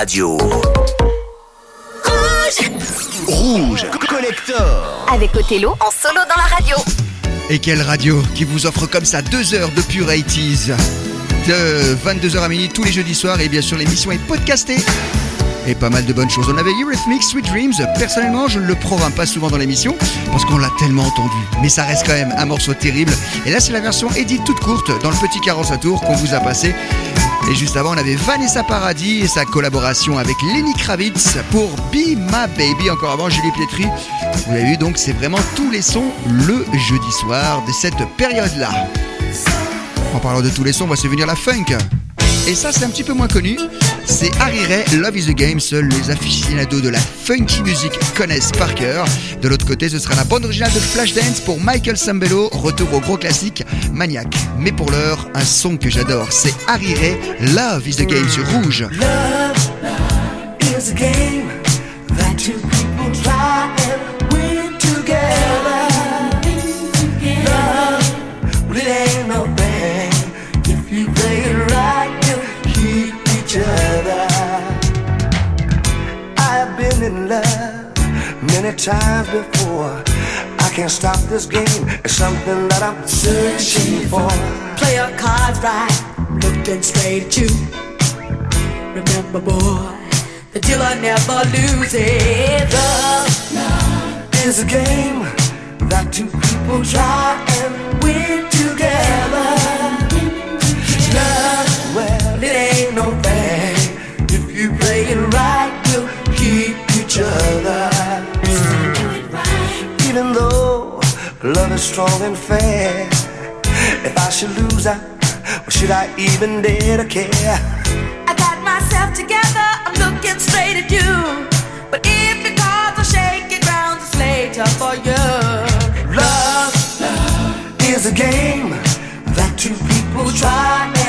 radio. Rouge Rouge Collector Avec Othello en solo dans la radio. Et quelle radio qui vous offre comme ça deux heures de pure 80s de 22h à minuit tous les jeudis soirs et bien sûr l'émission est podcastée et pas mal de bonnes choses. On avait Eurythmics, Sweet Dreams. Personnellement, je ne le programme pas souvent dans l'émission parce qu'on l'a tellement entendu. Mais ça reste quand même un morceau terrible. Et là, c'est la version édite toute courte dans le petit 45 tour qu'on vous a passé. Et juste avant, on avait Vanessa Paradis et sa collaboration avec Lenny Kravitz pour Be My Baby. Encore avant, Julie Pietri. Vous l'avez vu, donc c'est vraiment tous les sons le jeudi soir de cette période-là. En parlant de tous les sons, on va se venir la funk. Et ça, c'est un petit peu moins connu. C'est Harry Ray, Love is a Game. Seuls les aficionados de la funky music connaissent par cœur. De l'autre côté, ce sera la bande originale de Flashdance pour Michael Sambello. Retour au gros classique Maniac. Mais pour l'heure, un son que j'adore, c'est Harry Ray, Love is a Game sur Rouge. Love, love is a game that many times before. I can't stop this game. It's something that I'm searching for. Play your cards right, looking straight at you. Remember, boy, the dealer never loses. Love is a game that two people try and win strong and fair, if I should lose out, or should I even dare to care? I got myself together, I'm looking straight at you. But if the cards are shaking, grounds is later for you. Love, love is a game that two people try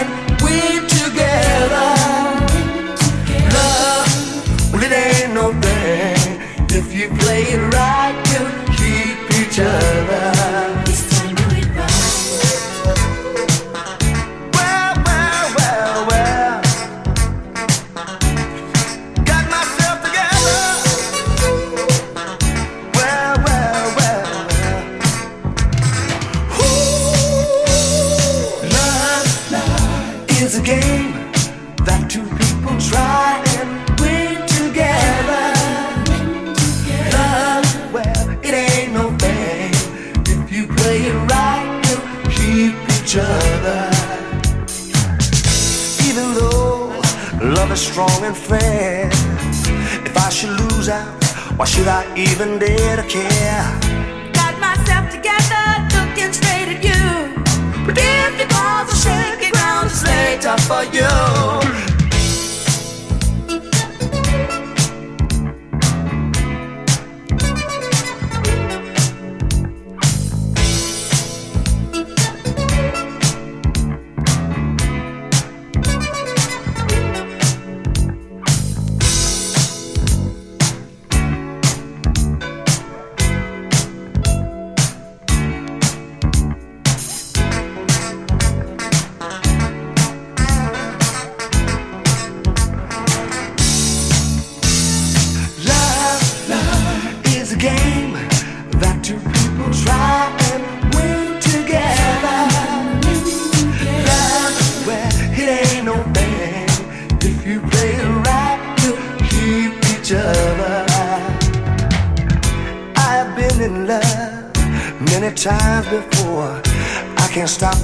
and fair, if I should lose out, why should I even dare to care? Got myself together, looking straight at you. But if the cards are shaking, grounds is later for you.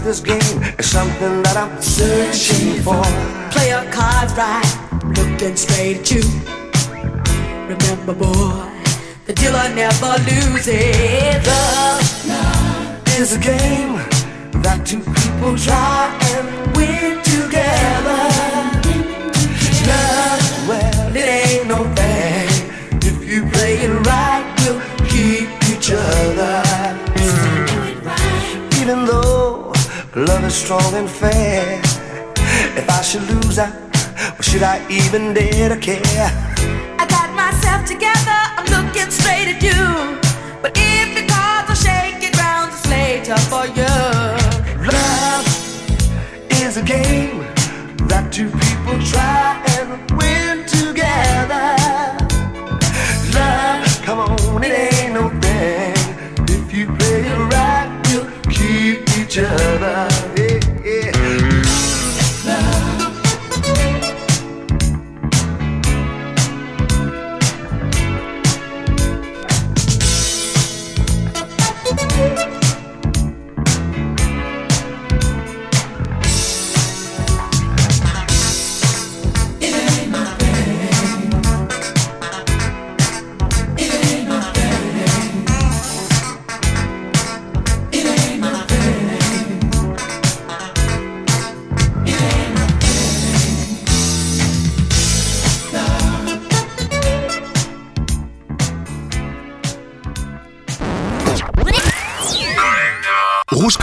This game. is something that I'm searching for. Play your cards right, looking straight at you. Remember, boy, the dealer never loses. Love is a game that two people try and win strong and fair. If I should lose, I, should I even dare to care? I got myself together, I'm looking straight at you. But if your cards are shaking round, it's later for you. Love is a game that two people try and win together. Love, come on, it ain't.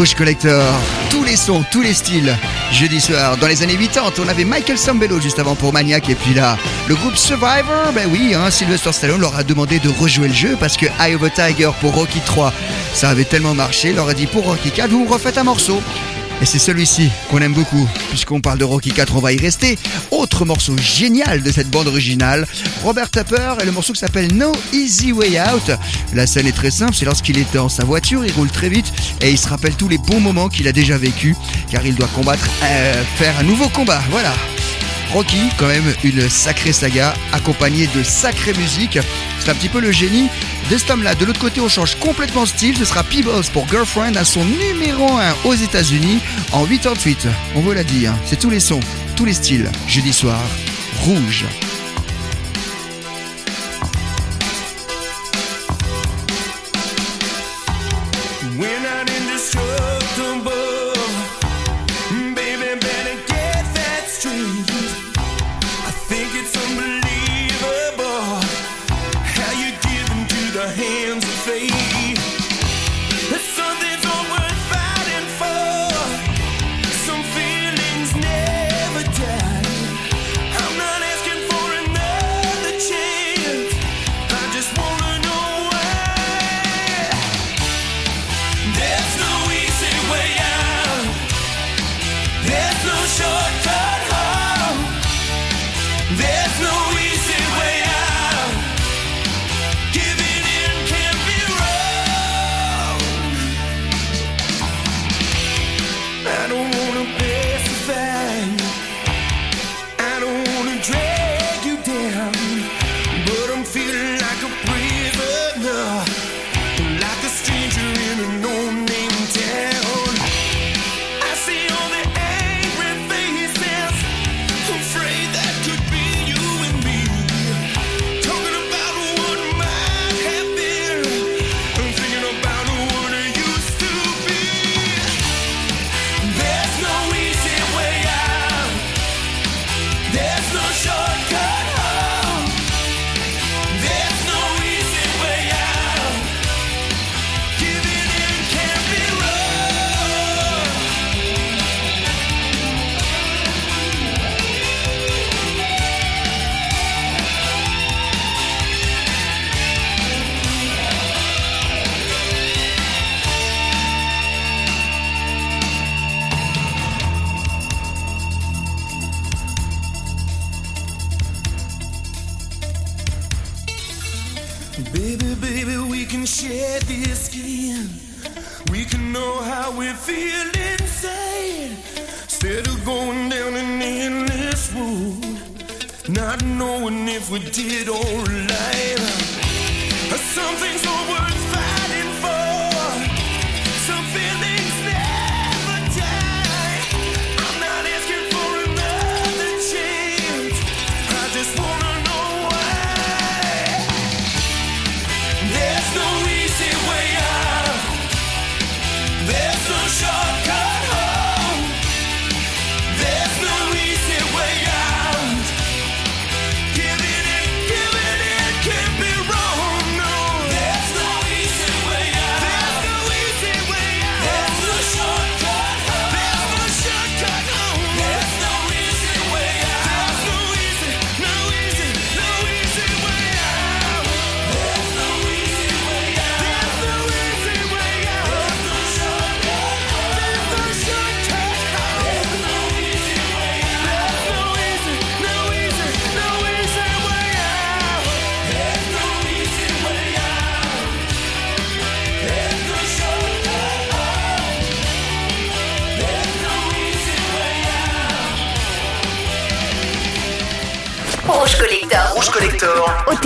Rouge Collector, tous les sons, tous les styles. Jeudi soir, dans les années 80, on avait Michael Sambello juste avant pour Maniac et puis là, le groupe Survivor, ben oui, hein, Sylvester Stallone leur a demandé de rejouer le jeu parce que Eye of a Tiger pour Rocky 3, ça avait tellement marché, leur a dit pour Rocky 4, vous refaites un morceau. Et c'est celui-ci qu'on aime beaucoup, puisqu'on parle de Rocky 4, on va y rester. Autre morceau génial de cette bande originale, Robert Tapper et le morceau qui s'appelle No Easy Way Out. La scène est très simple, c'est lorsqu'il est dans sa voiture, il roule très vite et il se rappelle tous les bons moments qu'il a déjà vécu, car il doit combattre, euh, faire un nouveau combat. Voilà. Rocky, quand même une sacrée saga, accompagnée de sacrée musique. C'est un petit peu le génie de cet homme-là. De l'autre côté, on change complètement de style. Ce sera Peebles pour Girlfriend à son numéro 1 aux États-Unis en 88. On vous l'a dit, hein, c'est tous les sons, tous les styles. Jeudi soir, rouge.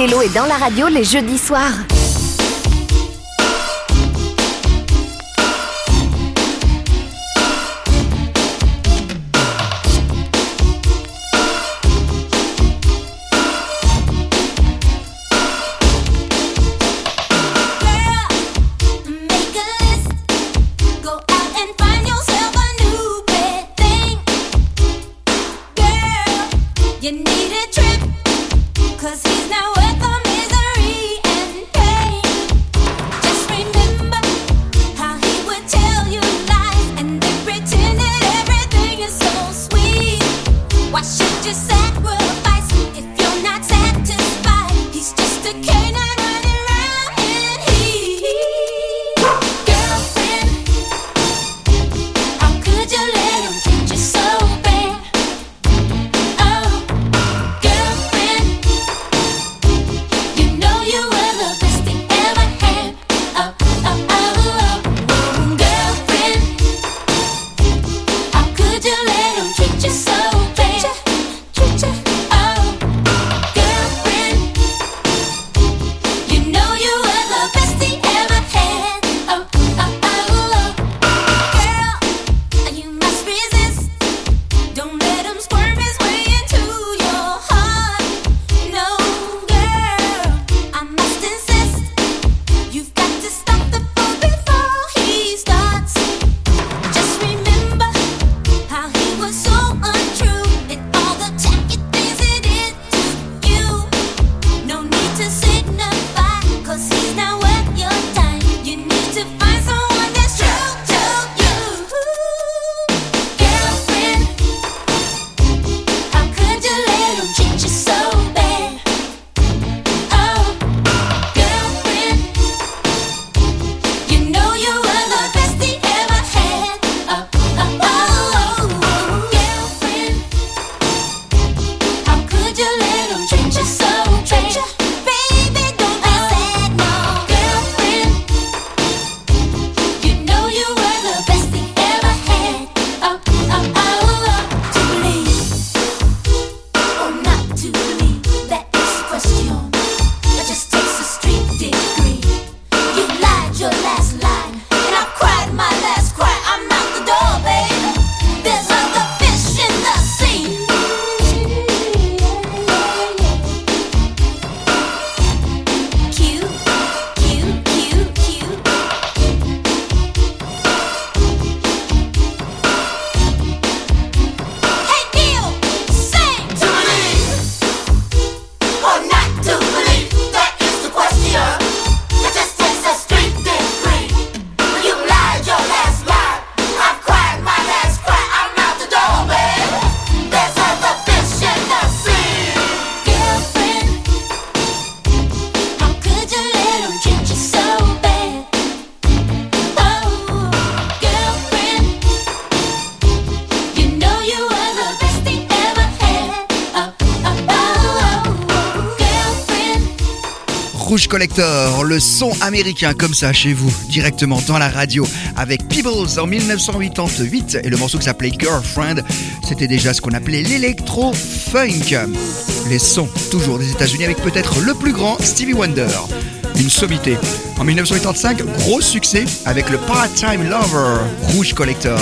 Othello est dans la radio les jeudis soirs. Collector, le son américain comme ça chez vous, directement dans la radio, avec Peebles en 1988 et le morceau qui s'appelait Girlfriend, c'était déjà ce qu'on appelait l'électro-funk. Les sons toujours des États-Unis avec peut-être le plus grand Stevie Wonder, une sommité. En 1985, gros succès avec le Part-Time Lover, Rouge Collector.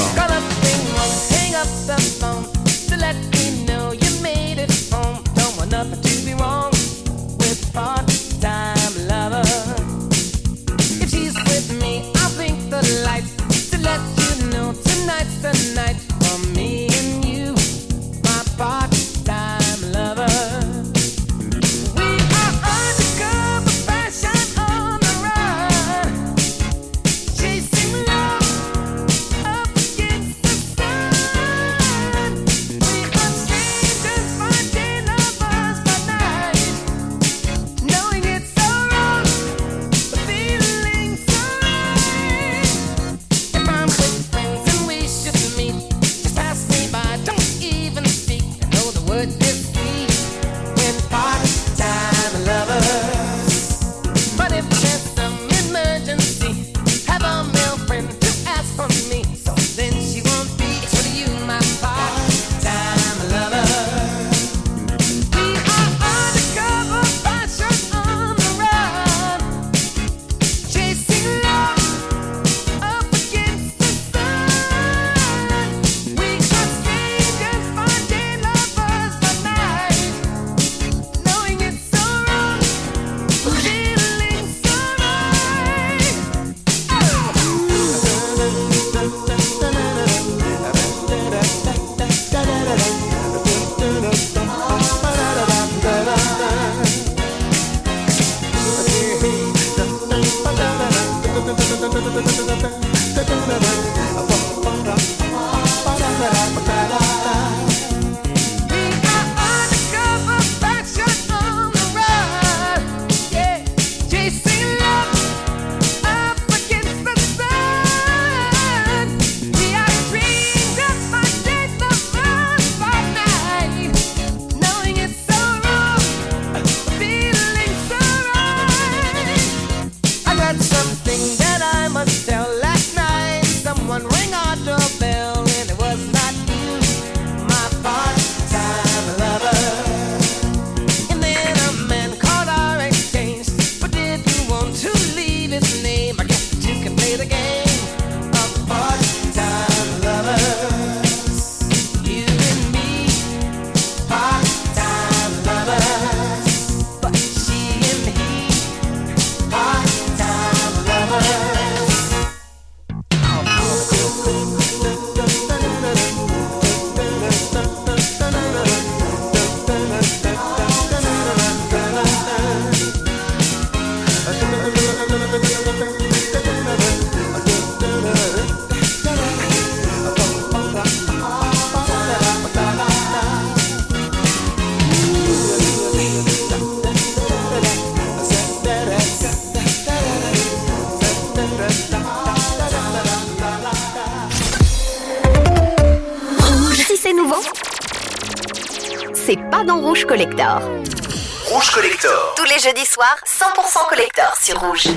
Rouge Collector. Tous les jeudis soirs, 100% Collector sur Rouge.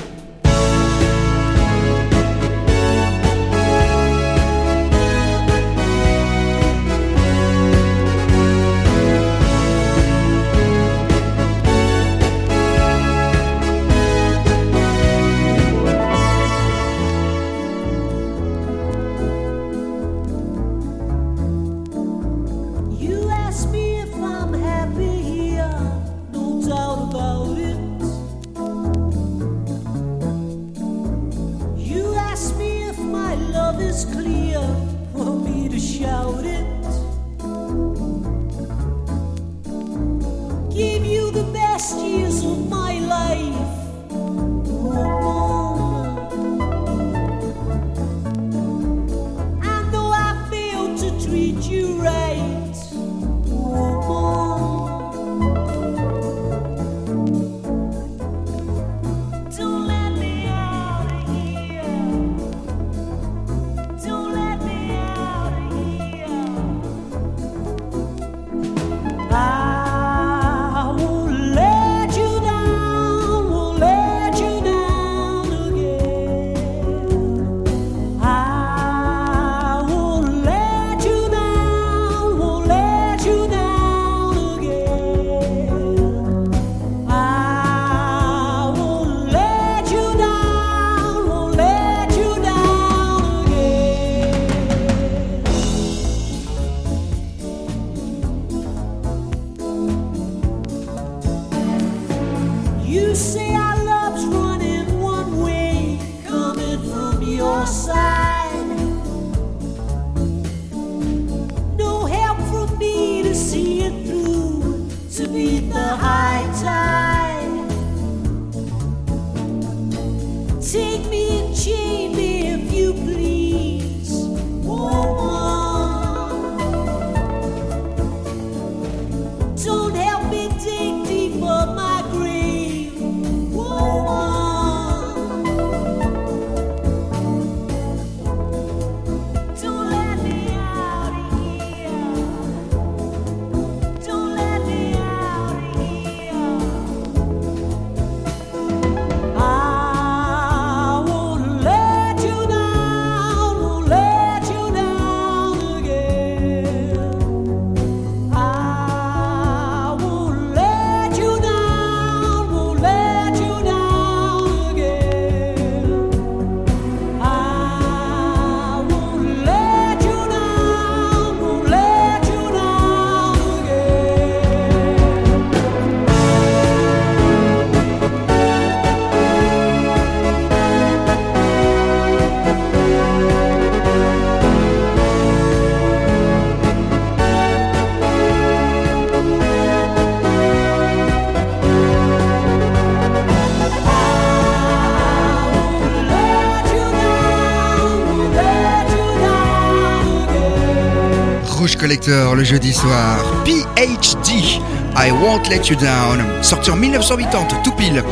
Rouge Collector le jeudi soir. PhD, I Won't Let You Down. Sorti en 1980, tout pile.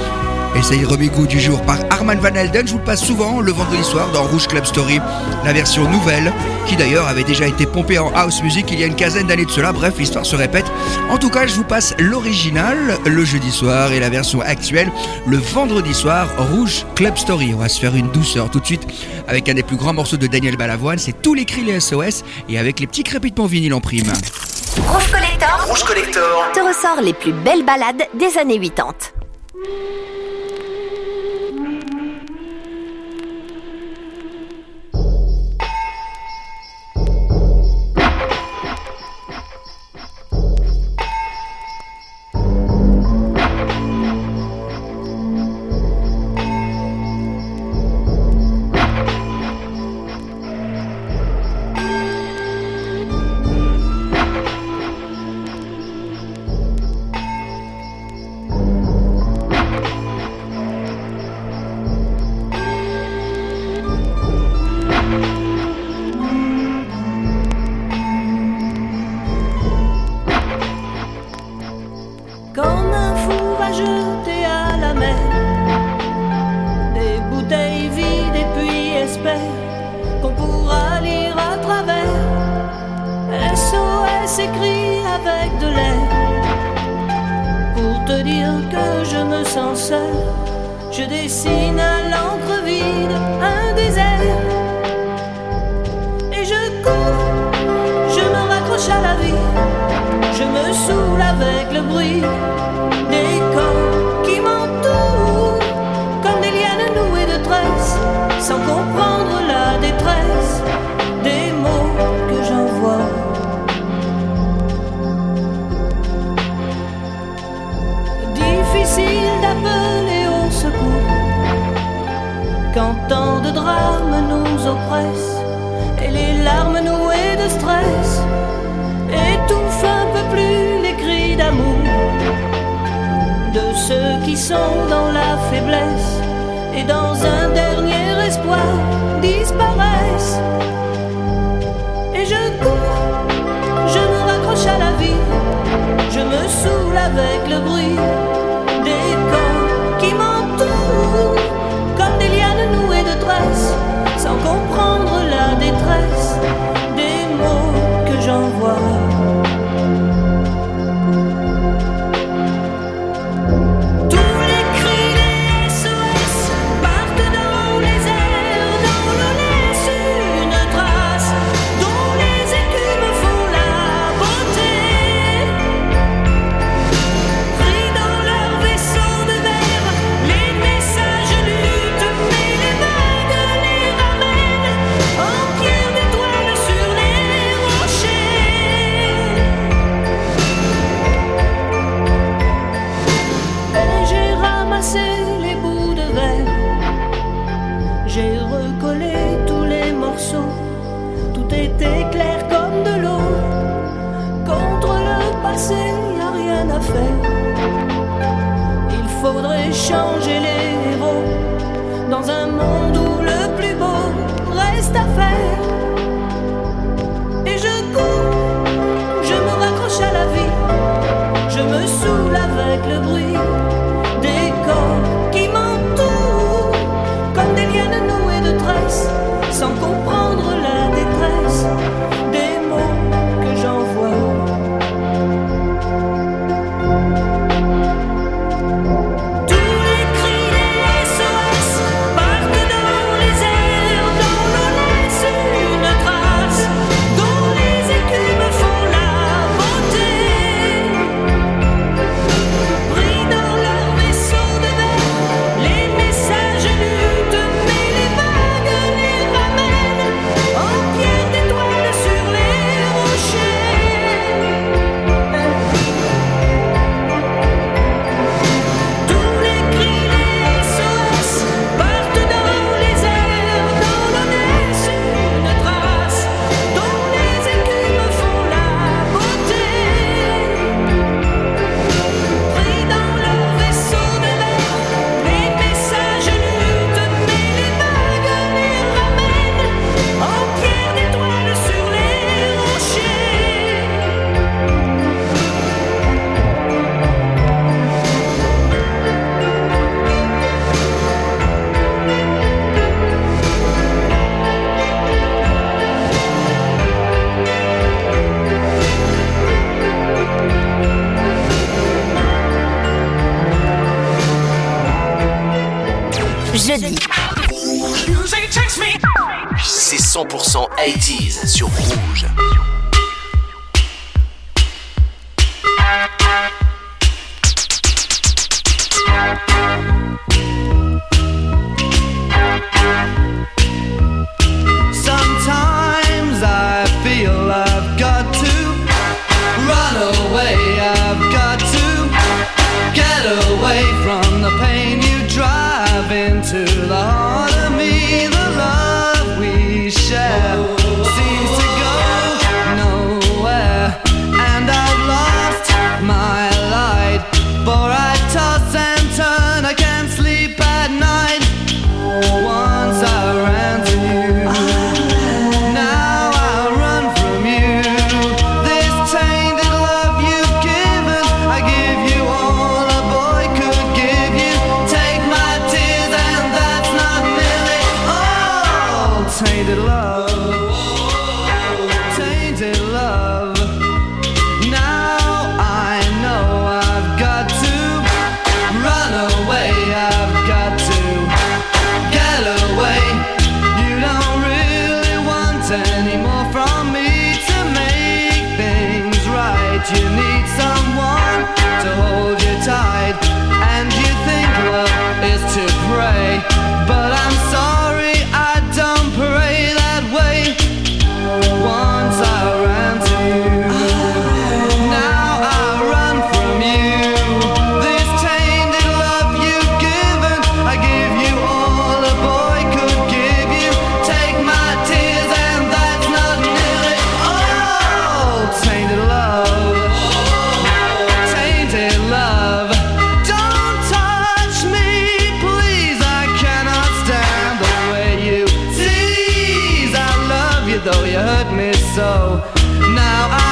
Et c'est le remix du jour par Arman Van Helden. Je vous le passe souvent le vendredi soir dans Rouge Club Story. La version nouvelle, qui d'ailleurs avait déjà été pompée en house music il y a une quinzaine d'années de cela. Bref, l'histoire se répète. En tout cas, je vous passe l'original le jeudi soir et la version actuelle le vendredi soir. Rouge Club Story. On va se faire une douceur tout de suite avec un des plus grands morceaux de Daniel Balavoine. C'est tous les cris les SOS et avec les petits crépitements vinyles en prime. Rouge Collector Rouge Collector. te ressort les plus belles balades des années 80. Et les larmes nouées de stress étouffe un peu plus les cris d'amour de ceux qui sont dans la faiblesse et dans un dernier espoir disparaissent. Et je cours, je me raccroche à la vie, je me saoule avec le bruit des corps qui m'entourent comme des lianes nouées de tresses, sans comprendre la détresse so. Now I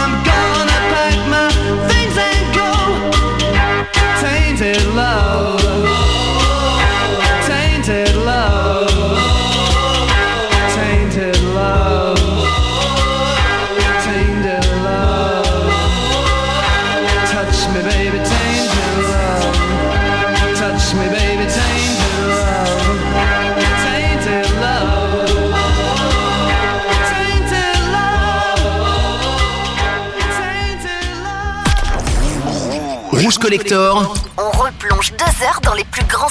On replonge deux heures dans les plus grands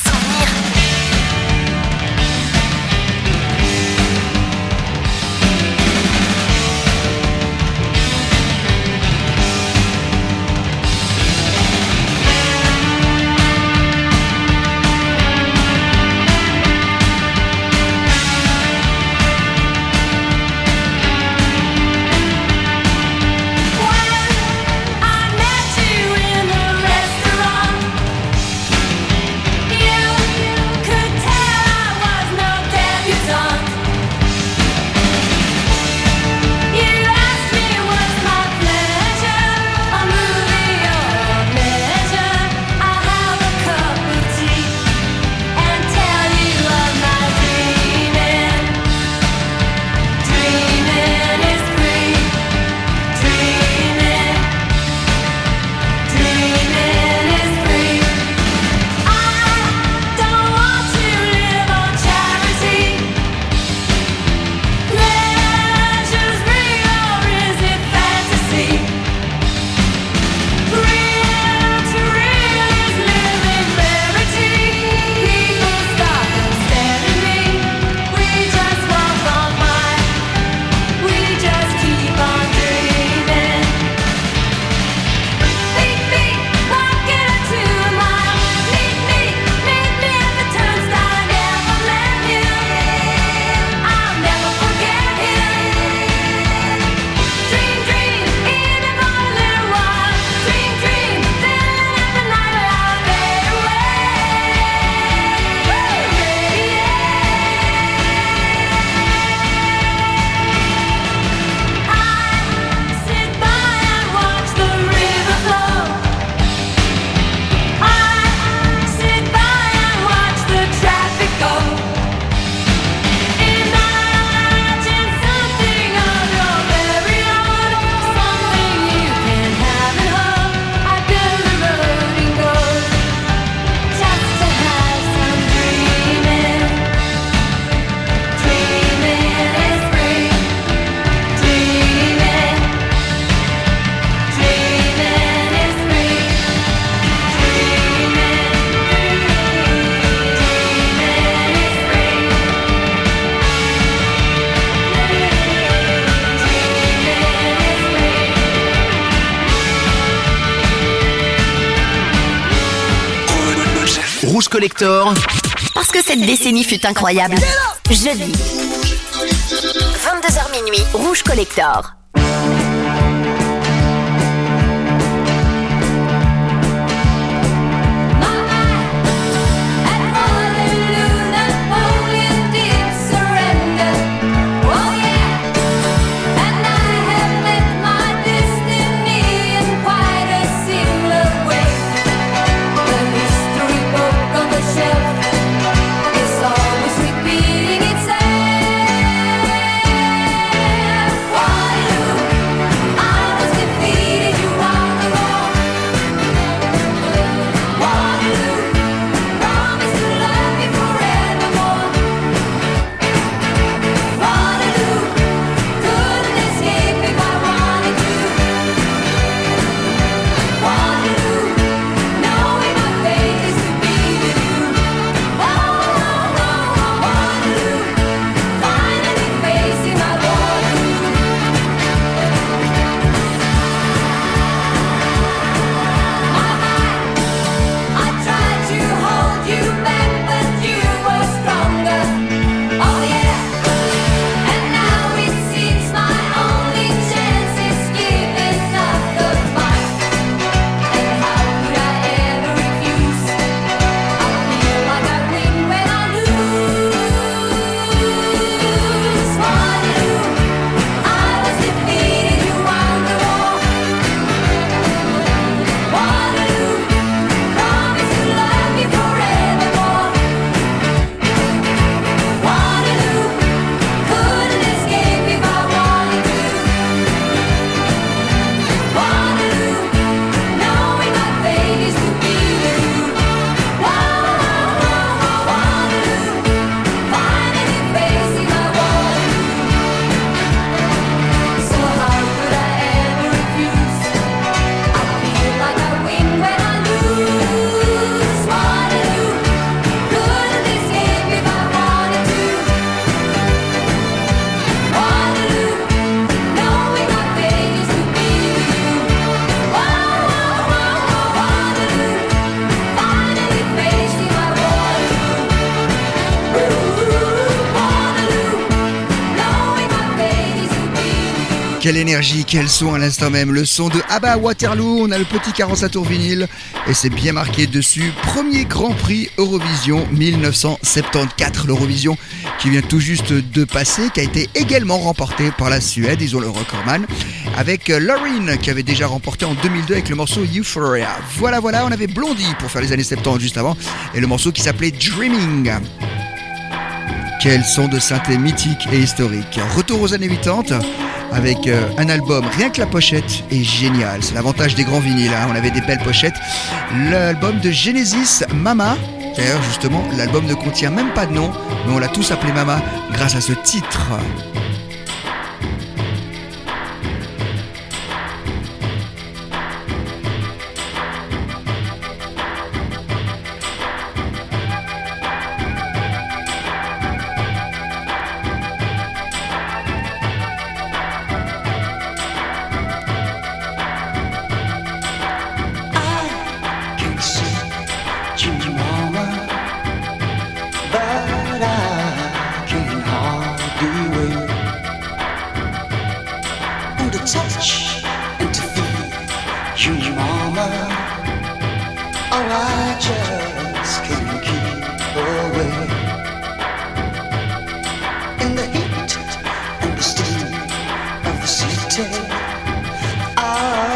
Collector, Parce que cette décennie fut incroyable. Jeudi. 22h minuit, Rouge Collector. Quelle énergie, quel son à l'instant même. Le son de Abba Waterloo. On a le petit carence à tour vinyle et c'est bien marqué dessus. Premier Grand Prix Eurovision 1974. L'Eurovision qui vient tout juste de passer, qui a été également remporté par la Suède. Ils ont le recordman avec Lauren qui avait déjà remporté en 2002 avec le morceau Euphoria. Voilà, voilà, on avait Blondie pour faire les années 70 juste avant et le morceau qui s'appelait Dreaming. Quel son de synthé mythique et historique. Retour aux années 80 avec euh, un album, rien que la pochette est géniale. C'est l'avantage des grands vinyles, hein. on avait des belles pochettes. L'album de Genesis, Mama. D'ailleurs, justement, l'album ne contient même pas de nom, mais on l'a tous appelé Mama grâce à ce titre.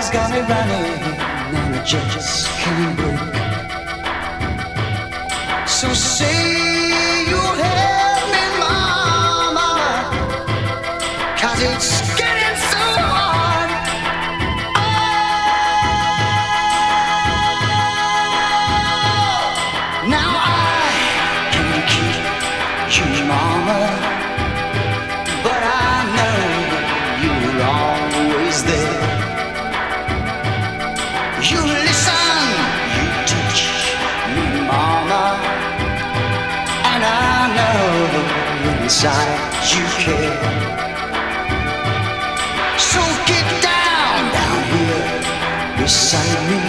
I's got me running and I just can't break. So say inside you care. So get down, down here beside me.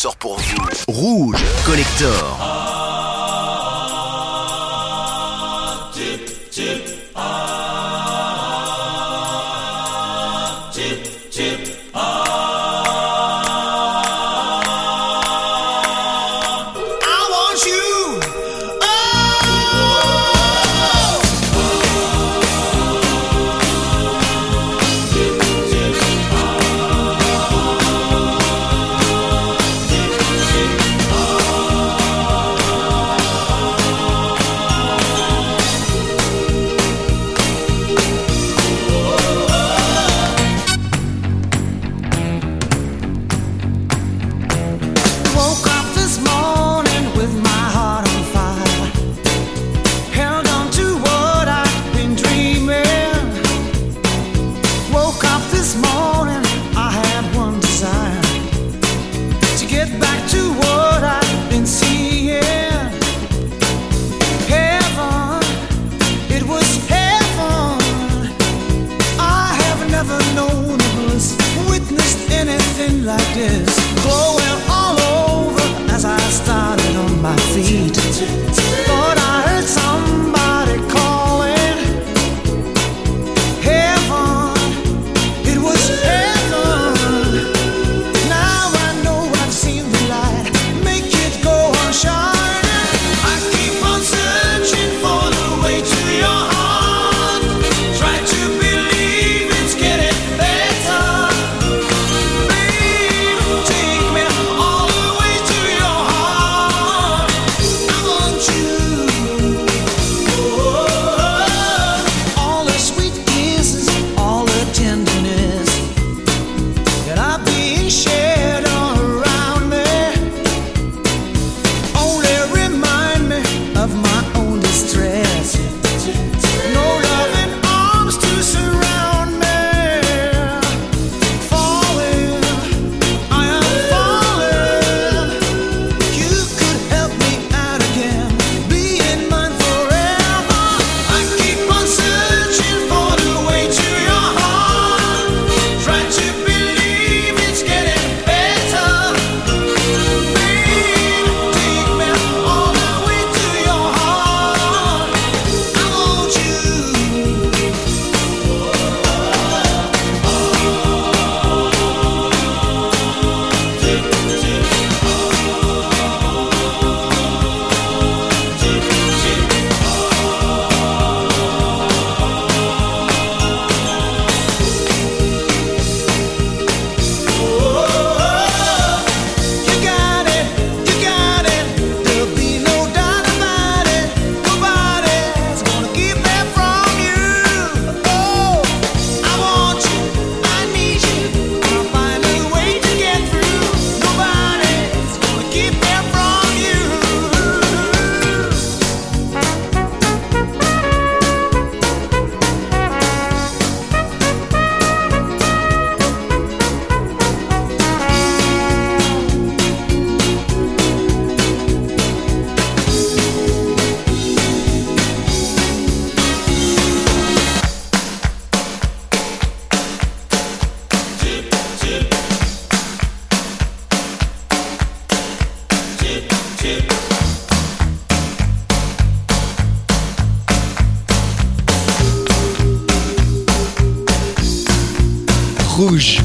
Ressort pour vous. Rouge Collector.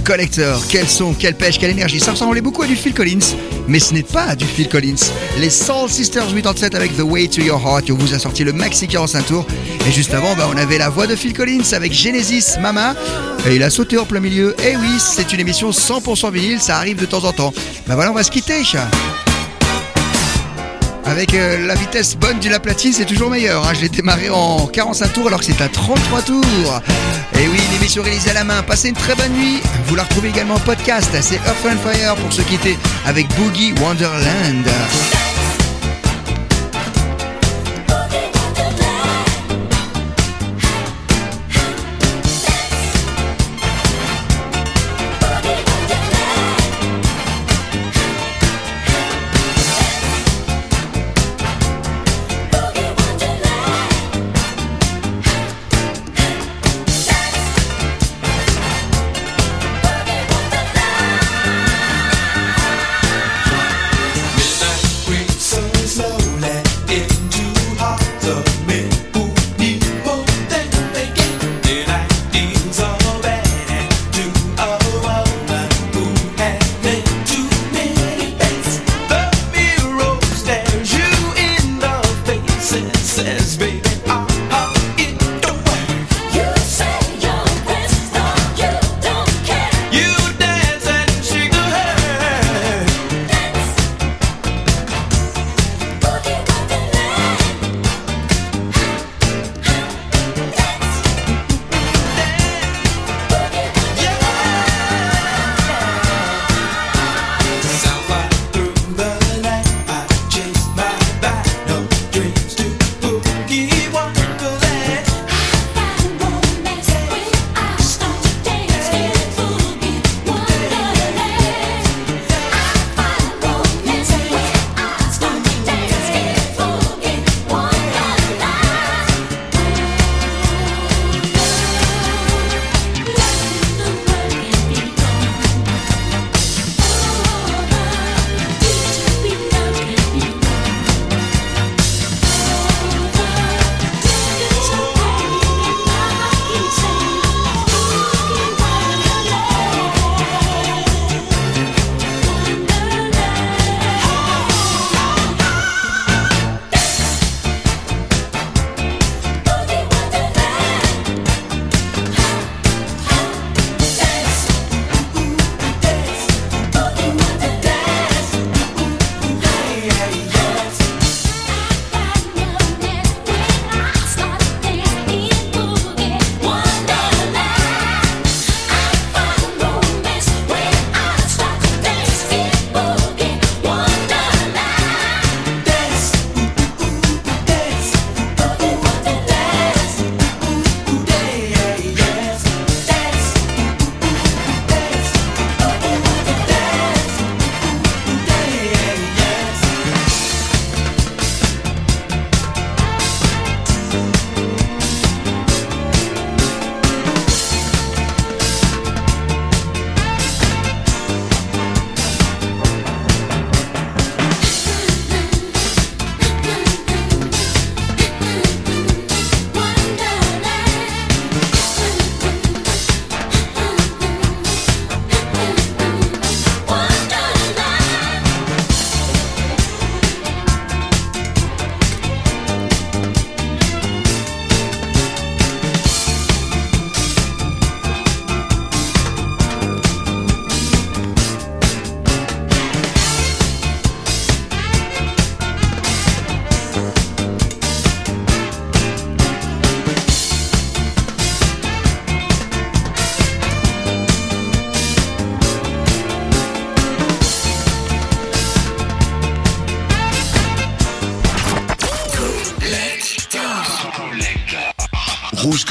Collector, quel son, quelle pêche, quelle énergie. Ça ressemblait beaucoup à du Phil Collins, mais ce n'est pas du Phil Collins. Les Soul Sisters 87 avec The Way to Your Heart, on vous a sorti le maxi 45 tours. Et juste avant, bah, on avait la voix de Phil Collins avec Genesis Mama. Et il a sauté en plein milieu. Et oui, c'est une émission 100% vinyle, ça arrive de temps en temps. Bah voilà, on va se quitter. chat. Avec euh, la vitesse bonne du La Platine, c'est toujours meilleur. hein. Je l'ai démarré en 45 tours alors que c'est à 33 tours. Et oui, une émission réalisée à la main. Passez une très bonne nuit. Vous la retrouvez également en podcast. C'est Earth and Fire pour se quitter avec Boogie Wonderland.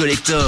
Collector.